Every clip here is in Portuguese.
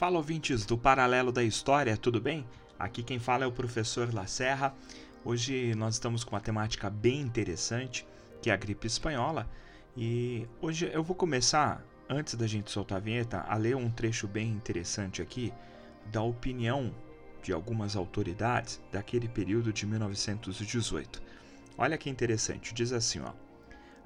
Fala ouvintes do Paralelo da História, tudo bem? Aqui quem fala é o professor Lacerra. Hoje nós estamos com uma temática bem interessante, que é a gripe espanhola. E hoje eu vou começar, antes da gente soltar a vinheta, a ler um trecho bem interessante aqui da opinião de algumas autoridades daquele período de 1918. Olha que interessante, diz assim, ó: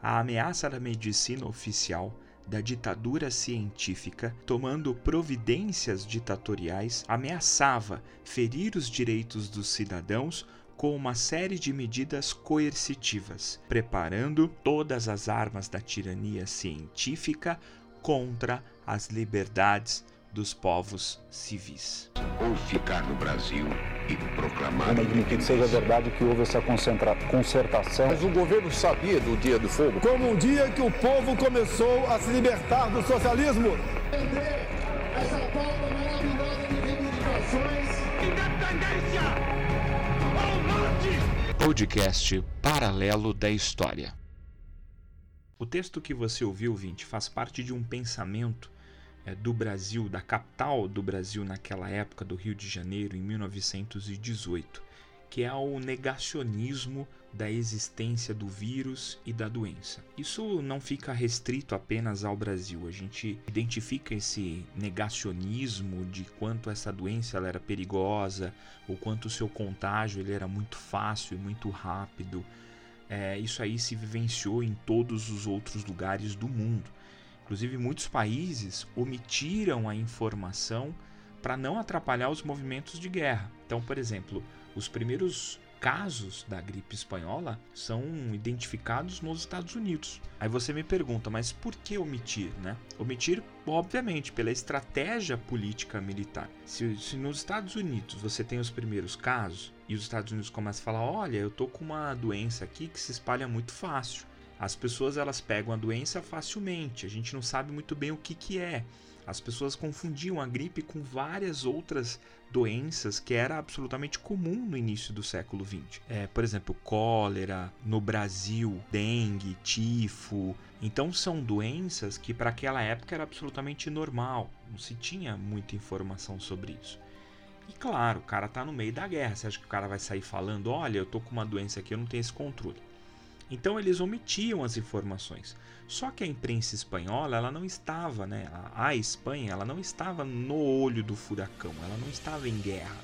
A ameaça da medicina oficial da ditadura científica, tomando providências ditatoriais, ameaçava ferir os direitos dos cidadãos com uma série de medidas coercitivas, preparando todas as armas da tirania científica contra as liberdades dos povos civis. Ou ficar no Brasil e proclamar. Não admitir que seja verdade que houve essa concentra... concertação. Mas o governo sabia do dia do fogo. Como um dia que o povo começou a se libertar do socialismo. Essa pauta maravilhosa de reivindicações. Independência! Ao norte! Podcast Paralelo da História. O texto que você ouviu, Vinte, faz parte de um pensamento é, do Brasil, da capital do Brasil naquela época, do Rio de Janeiro, em 1918, que é o negacionismo da existência do vírus e da doença. Isso não fica restrito apenas ao Brasil. A gente identifica esse negacionismo de quanto essa doença era perigosa, o quanto o seu contágio ele era muito fácil e muito rápido. É, isso aí se vivenciou em todos os outros lugares do mundo. Inclusive, muitos países omitiram a informação para não atrapalhar os movimentos de guerra. Então, por exemplo, os primeiros casos da gripe espanhola são identificados nos Estados Unidos. Aí você me pergunta, mas por que omitir, né? Omitir, obviamente, pela estratégia política militar. Se, se nos Estados Unidos você tem os primeiros casos e os Estados Unidos começam a falar, olha, eu tô com uma doença aqui que se espalha muito fácil. As pessoas elas pegam a doença facilmente, a gente não sabe muito bem o que, que é. As pessoas confundiam a gripe com várias outras doenças que era absolutamente comum no início do século XX. É, por exemplo, cólera, no Brasil, dengue, tifo. Então são doenças que para aquela época era absolutamente normal, não se tinha muita informação sobre isso. E claro, o cara tá no meio da guerra. Você acha que o cara vai sair falando: olha, eu tô com uma doença aqui, eu não tenho esse controle. Então eles omitiam as informações. Só que a imprensa espanhola, ela não estava, né? A Espanha, ela não estava no olho do furacão, ela não estava em guerra.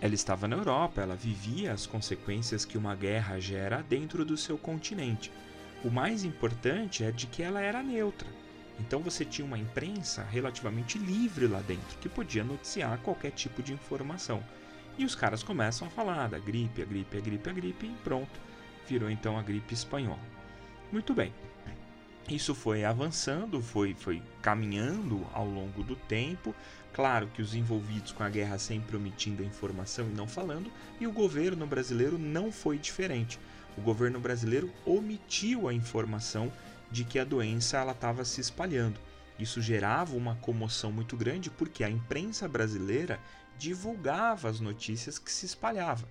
Ela estava na Europa, ela vivia as consequências que uma guerra gera dentro do seu continente. O mais importante é de que ela era neutra. Então você tinha uma imprensa relativamente livre lá dentro, que podia noticiar qualquer tipo de informação. E os caras começam a falar da gripe, a gripe, a gripe, a gripe, e pronto virou então a gripe espanhola. Muito bem. Isso foi avançando, foi, foi caminhando ao longo do tempo. Claro que os envolvidos com a guerra sempre omitindo a informação e não falando, e o governo brasileiro não foi diferente. O governo brasileiro omitiu a informação de que a doença estava se espalhando. Isso gerava uma comoção muito grande porque a imprensa brasileira divulgava as notícias que se espalhavam.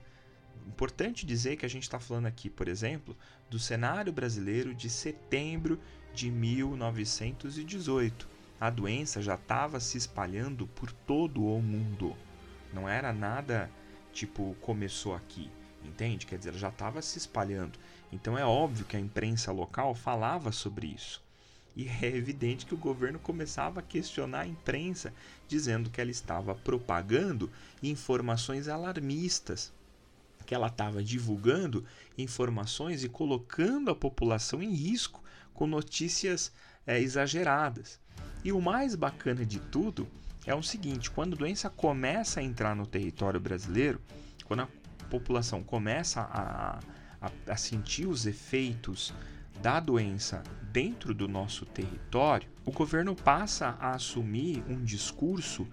Importante dizer que a gente está falando aqui, por exemplo, do cenário brasileiro de setembro de 1918. A doença já estava se espalhando por todo o mundo. Não era nada tipo começou aqui, entende? Quer dizer, já estava se espalhando. Então é óbvio que a imprensa local falava sobre isso. E é evidente que o governo começava a questionar a imprensa, dizendo que ela estava propagando informações alarmistas que ela estava divulgando informações e colocando a população em risco com notícias é, exageradas. E o mais bacana de tudo é o seguinte: quando a doença começa a entrar no território brasileiro, quando a população começa a, a, a sentir os efeitos da doença dentro do nosso território, o governo passa a assumir um discurso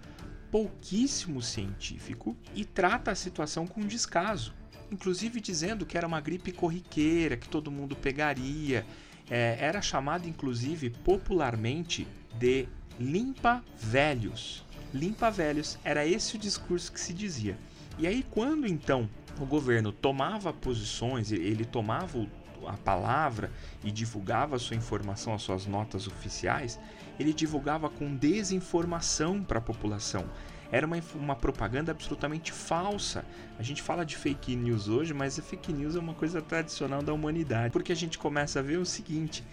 pouquíssimo científico e trata a situação com descaso inclusive dizendo que era uma gripe corriqueira, que todo mundo pegaria. É, era chamado, inclusive, popularmente de limpa velhos. Limpa velhos, era esse o discurso que se dizia. E aí, quando então o governo tomava posições, ele tomava a palavra e divulgava a sua informação, as suas notas oficiais, ele divulgava com desinformação para a população. Era uma, uma propaganda absolutamente falsa. A gente fala de fake news hoje, mas a fake news é uma coisa tradicional da humanidade. Porque a gente começa a ver o seguinte: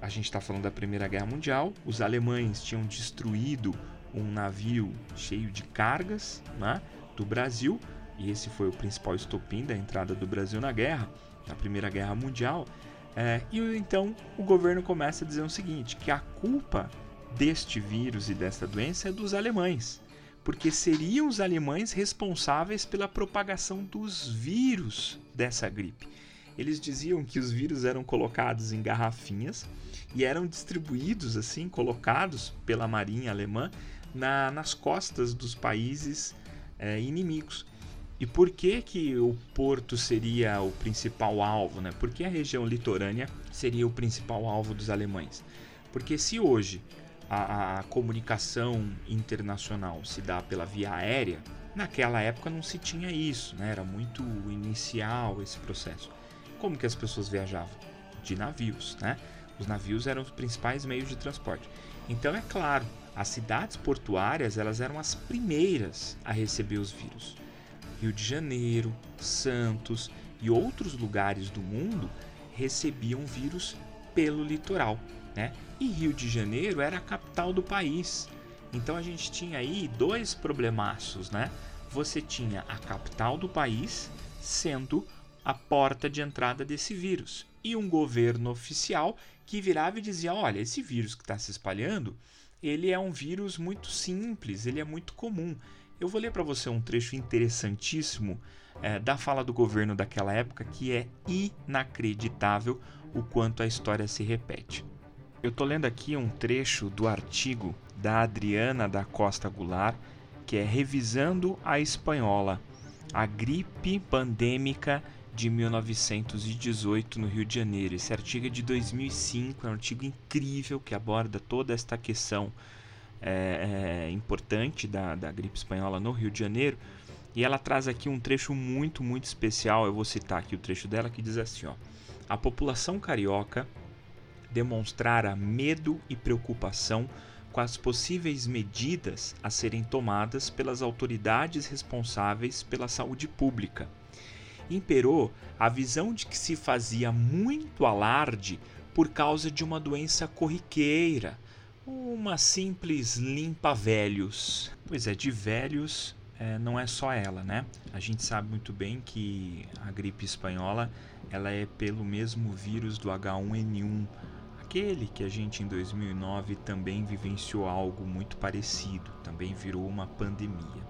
a gente está falando da Primeira Guerra Mundial, os alemães tinham destruído um navio cheio de cargas né, do Brasil, e esse foi o principal estopim da entrada do Brasil na guerra, na Primeira Guerra Mundial. É, e então o governo começa a dizer o seguinte: que a culpa deste vírus e desta doença é dos alemães, porque seriam os alemães responsáveis pela propagação dos vírus dessa gripe. Eles diziam que os vírus eram colocados em garrafinhas e eram distribuídos assim, colocados pela marinha alemã na, nas costas dos países é, inimigos. E por que, que o porto seria o principal alvo? Né? Por que a região litorânea seria o principal alvo dos alemães? Porque se hoje a, a, comunicação internacional se dá pela via aérea, naquela época não se tinha isso, né? era muito inicial esse processo. Como que as pessoas viajavam? De navios, né? Os navios eram os principais meios de transporte. Então é claro, as cidades portuárias elas eram as primeiras a receber os vírus. Rio de Janeiro, Santos e outros lugares do mundo recebiam vírus pelo litoral, né? E Rio de Janeiro era a capital do país. Então a gente tinha aí dois problemaços, né? Você tinha a capital do país sendo a porta de entrada desse vírus e um governo oficial que virava e dizia: olha, esse vírus que está se espalhando, ele é um vírus muito simples, ele é muito comum. Eu vou ler para você um trecho interessantíssimo é, da fala do governo daquela época que é inacreditável o quanto a história se repete. Eu estou lendo aqui um trecho do artigo da Adriana da Costa Goulart, que é Revisando a Espanhola, a gripe pandêmica de 1918 no Rio de Janeiro. Esse artigo é de 2005, é um artigo incrível que aborda toda esta questão é, é, importante da, da gripe espanhola no Rio de Janeiro. E ela traz aqui um trecho muito, muito especial. Eu vou citar aqui o trecho dela que diz assim: ó, A população carioca demonstrara medo e preocupação com as possíveis medidas a serem tomadas pelas autoridades responsáveis pela saúde pública imperou a visão de que se fazia muito alarde por causa de uma doença corriqueira, uma simples limpa velhos. Pois é, de velhos é, não é só ela, né? A gente sabe muito bem que a gripe espanhola ela é pelo mesmo vírus do H1N1, aquele que a gente em 2009 também vivenciou algo muito parecido, também virou uma pandemia.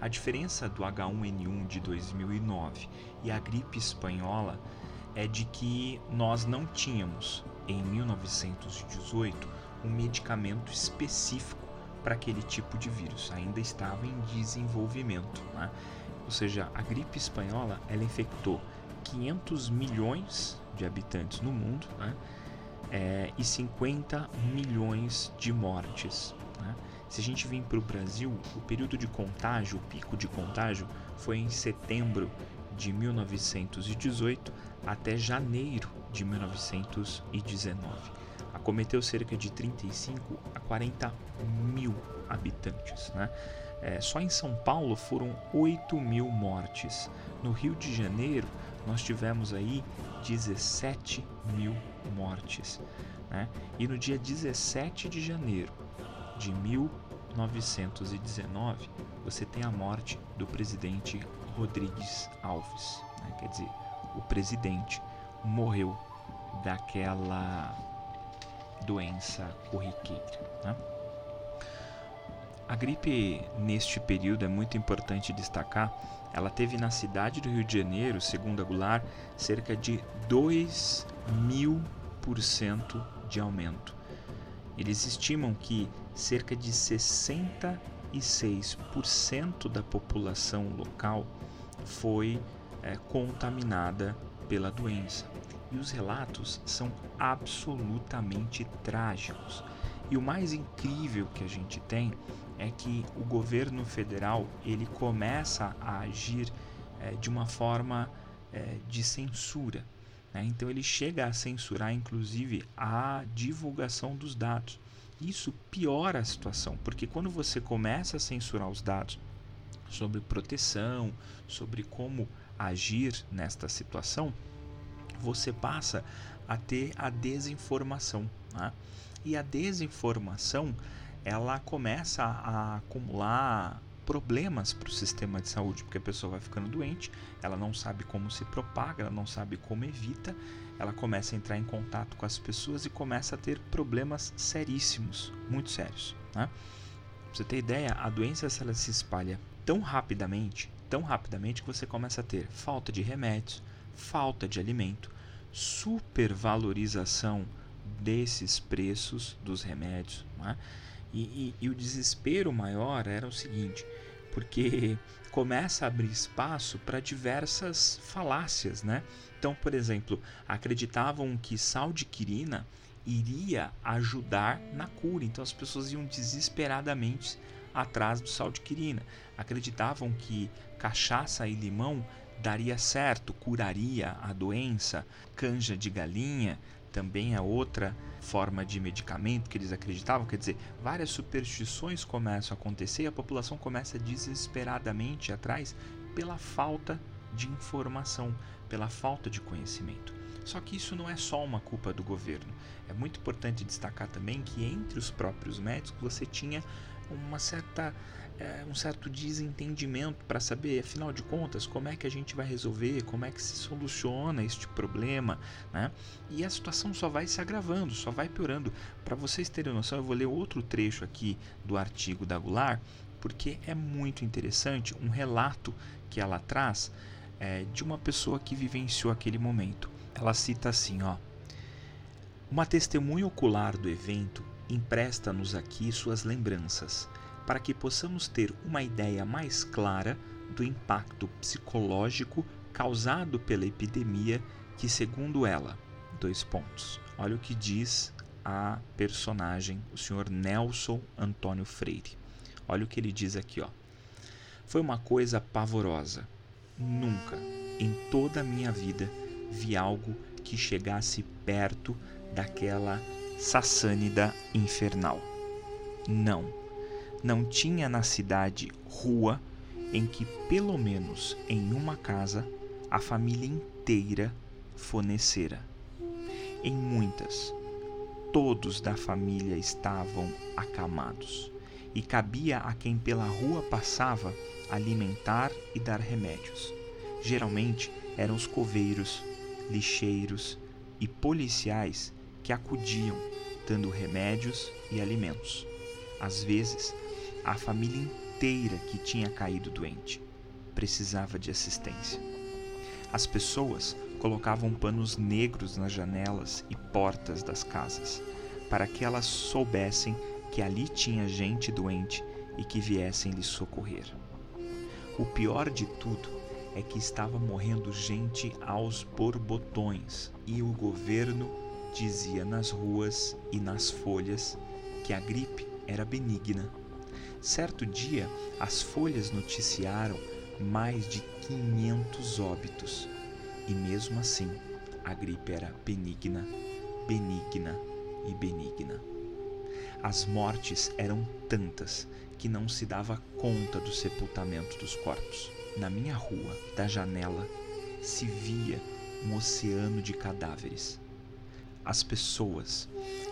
A diferença do H1N1 de 2009 e a gripe espanhola é de que nós não tínhamos, em 1918, um medicamento específico para aquele tipo de vírus, ainda estava em desenvolvimento. Né? Ou seja, a gripe espanhola ela infectou 500 milhões de habitantes no mundo né? É, e 50 milhões de mortes. Né? Se a gente vir para o Brasil, o período de contágio, o pico de contágio, foi em setembro de 1918 até janeiro de 1919. Acometeu cerca de 35 a 40 mil habitantes. Né? É, só em São Paulo foram 8 mil mortes. No Rio de Janeiro, nós tivemos aí 17 mil mortes. Né? E no dia 17 de janeiro de 1919, você tem a morte do presidente Rodrigues Alves. Né? Quer dizer, o presidente morreu daquela doença corriqueira. Né? A gripe neste período é muito importante destacar. Ela teve na cidade do Rio de Janeiro, segundo a Goulart, cerca de 2 mil por cento de aumento. Eles estimam que cerca de 66% da população local foi é, contaminada pela doença. E os relatos são absolutamente trágicos. E o mais incrível que a gente tem é que o governo federal ele começa a agir é, de uma forma é, de censura. Né? Então ele chega a censurar, inclusive, a divulgação dos dados. Isso piora a situação, porque quando você começa a censurar os dados sobre proteção, sobre como agir nesta situação, você passa a ter a desinformação. Né? E a desinformação ela começa a acumular problemas para o sistema de saúde, porque a pessoa vai ficando doente, ela não sabe como se propaga, ela não sabe como evita, ela começa a entrar em contato com as pessoas e começa a ter problemas seríssimos, muito sérios. Né? Pra você ter ideia, a doença ela se espalha tão rapidamente, tão rapidamente que você começa a ter falta de remédios, falta de alimento, supervalorização desses preços dos remédios. Né? E, e, e, o desespero maior era o seguinte: porque começa a abrir espaço para diversas falácias, né? Então, por exemplo, acreditavam que sal de quirina iria ajudar na cura, então as pessoas iam desesperadamente atrás do sal de quirina. Acreditavam que cachaça e limão daria certo, curaria a doença, canja de galinha também é outra forma de medicamento que eles acreditavam. Quer dizer, várias superstições começam a acontecer e a população começa desesperadamente atrás pela falta de informação, pela falta de conhecimento. Só que isso não é só uma culpa do governo. É muito importante destacar também que entre os próprios médicos você tinha uma certa é, um certo desentendimento para saber, afinal de contas, como é que a gente vai resolver, como é que se soluciona este problema, né? E a situação só vai se agravando, só vai piorando. Para vocês terem noção, eu vou ler outro trecho aqui do artigo da Goulart, porque é muito interessante um relato que ela traz é, de uma pessoa que vivenciou aquele momento. Ela cita assim, ó. Uma testemunha ocular do evento empresta-nos aqui suas lembranças para que possamos ter uma ideia mais clara do impacto psicológico causado pela epidemia que, segundo ela, dois pontos. Olha o que diz a personagem, o senhor Nelson Antônio Freire. Olha o que ele diz aqui, ó. Foi uma coisa pavorosa. Nunca, em toda a minha vida, vi algo que chegasse perto daquela sassânida infernal. Não, não tinha na cidade rua em que, pelo menos em uma casa, a família inteira fornecera. Em muitas, todos da família estavam acamados, e cabia a quem pela rua passava alimentar e dar remédios. Geralmente eram os coveiros, lixeiros e policiais que acudiam, dando remédios e alimentos. Às vezes, a família inteira que tinha caído doente precisava de assistência. As pessoas colocavam panos negros nas janelas e portas das casas para que elas soubessem que ali tinha gente doente e que viessem lhe socorrer. O pior de tudo é que estava morrendo gente aos borbotões e o governo dizia nas ruas e nas folhas que a gripe era benigna Certo dia, as folhas noticiaram mais de 500 óbitos. E mesmo assim, a gripe era benigna, benigna e benigna. As mortes eram tantas que não se dava conta do sepultamento dos corpos. Na minha rua, da janela, se via um oceano de cadáveres. As pessoas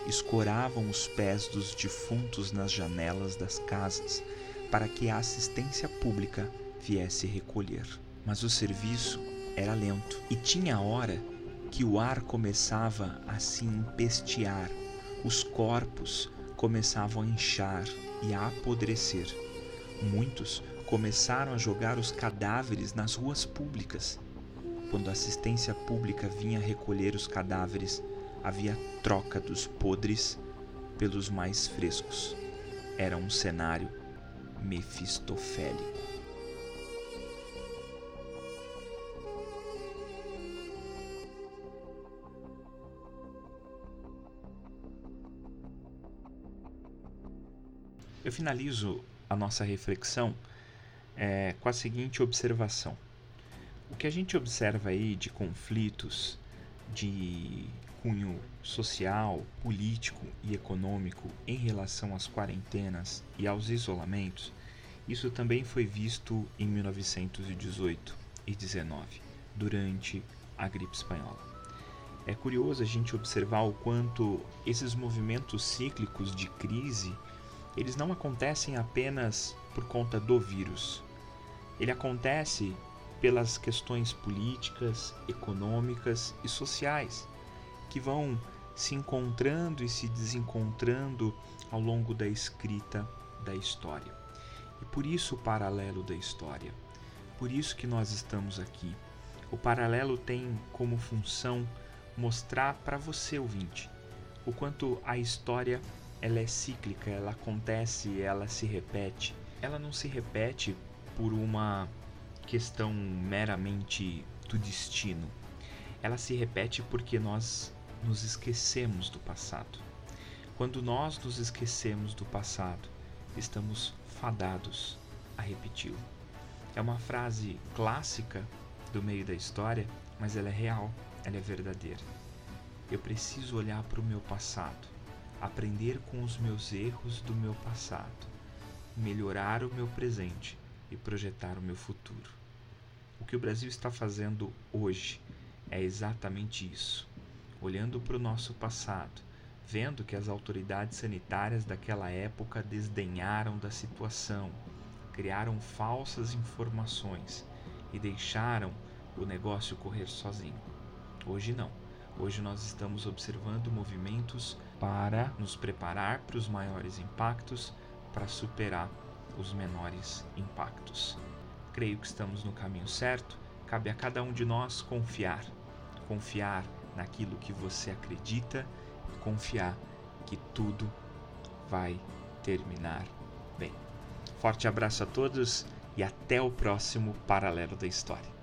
escoravam os pés dos defuntos nas janelas das casas para que a assistência pública viesse recolher. Mas o serviço era lento e tinha hora que o ar começava a se empestear, os corpos começavam a inchar e a apodrecer. Muitos começaram a jogar os cadáveres nas ruas públicas. Quando a assistência pública vinha recolher os cadáveres, havia troca dos podres pelos mais frescos. Era um cenário mefistofélico. Eu finalizo a nossa reflexão é, com a seguinte observação: o que a gente observa aí de conflitos de cunho social, político e econômico em relação às quarentenas e aos isolamentos, isso também foi visto em 1918 e 19, durante a gripe espanhola. É curioso a gente observar o quanto esses movimentos cíclicos de crise, eles não acontecem apenas por conta do vírus. Ele acontece pelas questões políticas, econômicas e sociais que vão se encontrando e se desencontrando ao longo da escrita da história. E por isso o paralelo da história. Por isso que nós estamos aqui. O paralelo tem como função mostrar para você ouvinte o quanto a história ela é cíclica, ela acontece, ela se repete. Ela não se repete por uma questão meramente do destino. Ela se repete porque nós nos esquecemos do passado. Quando nós nos esquecemos do passado, estamos fadados a repeti-lo. É uma frase clássica do meio da história, mas ela é real, ela é verdadeira. Eu preciso olhar para o meu passado, aprender com os meus erros do meu passado, melhorar o meu presente e projetar o meu futuro. O que o Brasil está fazendo hoje é exatamente isso. Olhando para o nosso passado, vendo que as autoridades sanitárias daquela época desdenharam da situação, criaram falsas informações e deixaram o negócio correr sozinho. Hoje não. Hoje nós estamos observando movimentos para nos preparar para os maiores impactos, para superar os menores impactos. Creio que estamos no caminho certo, cabe a cada um de nós confiar. Confiar naquilo que você acredita confiar que tudo vai terminar bem. Forte abraço a todos e até o próximo Paralelo da História.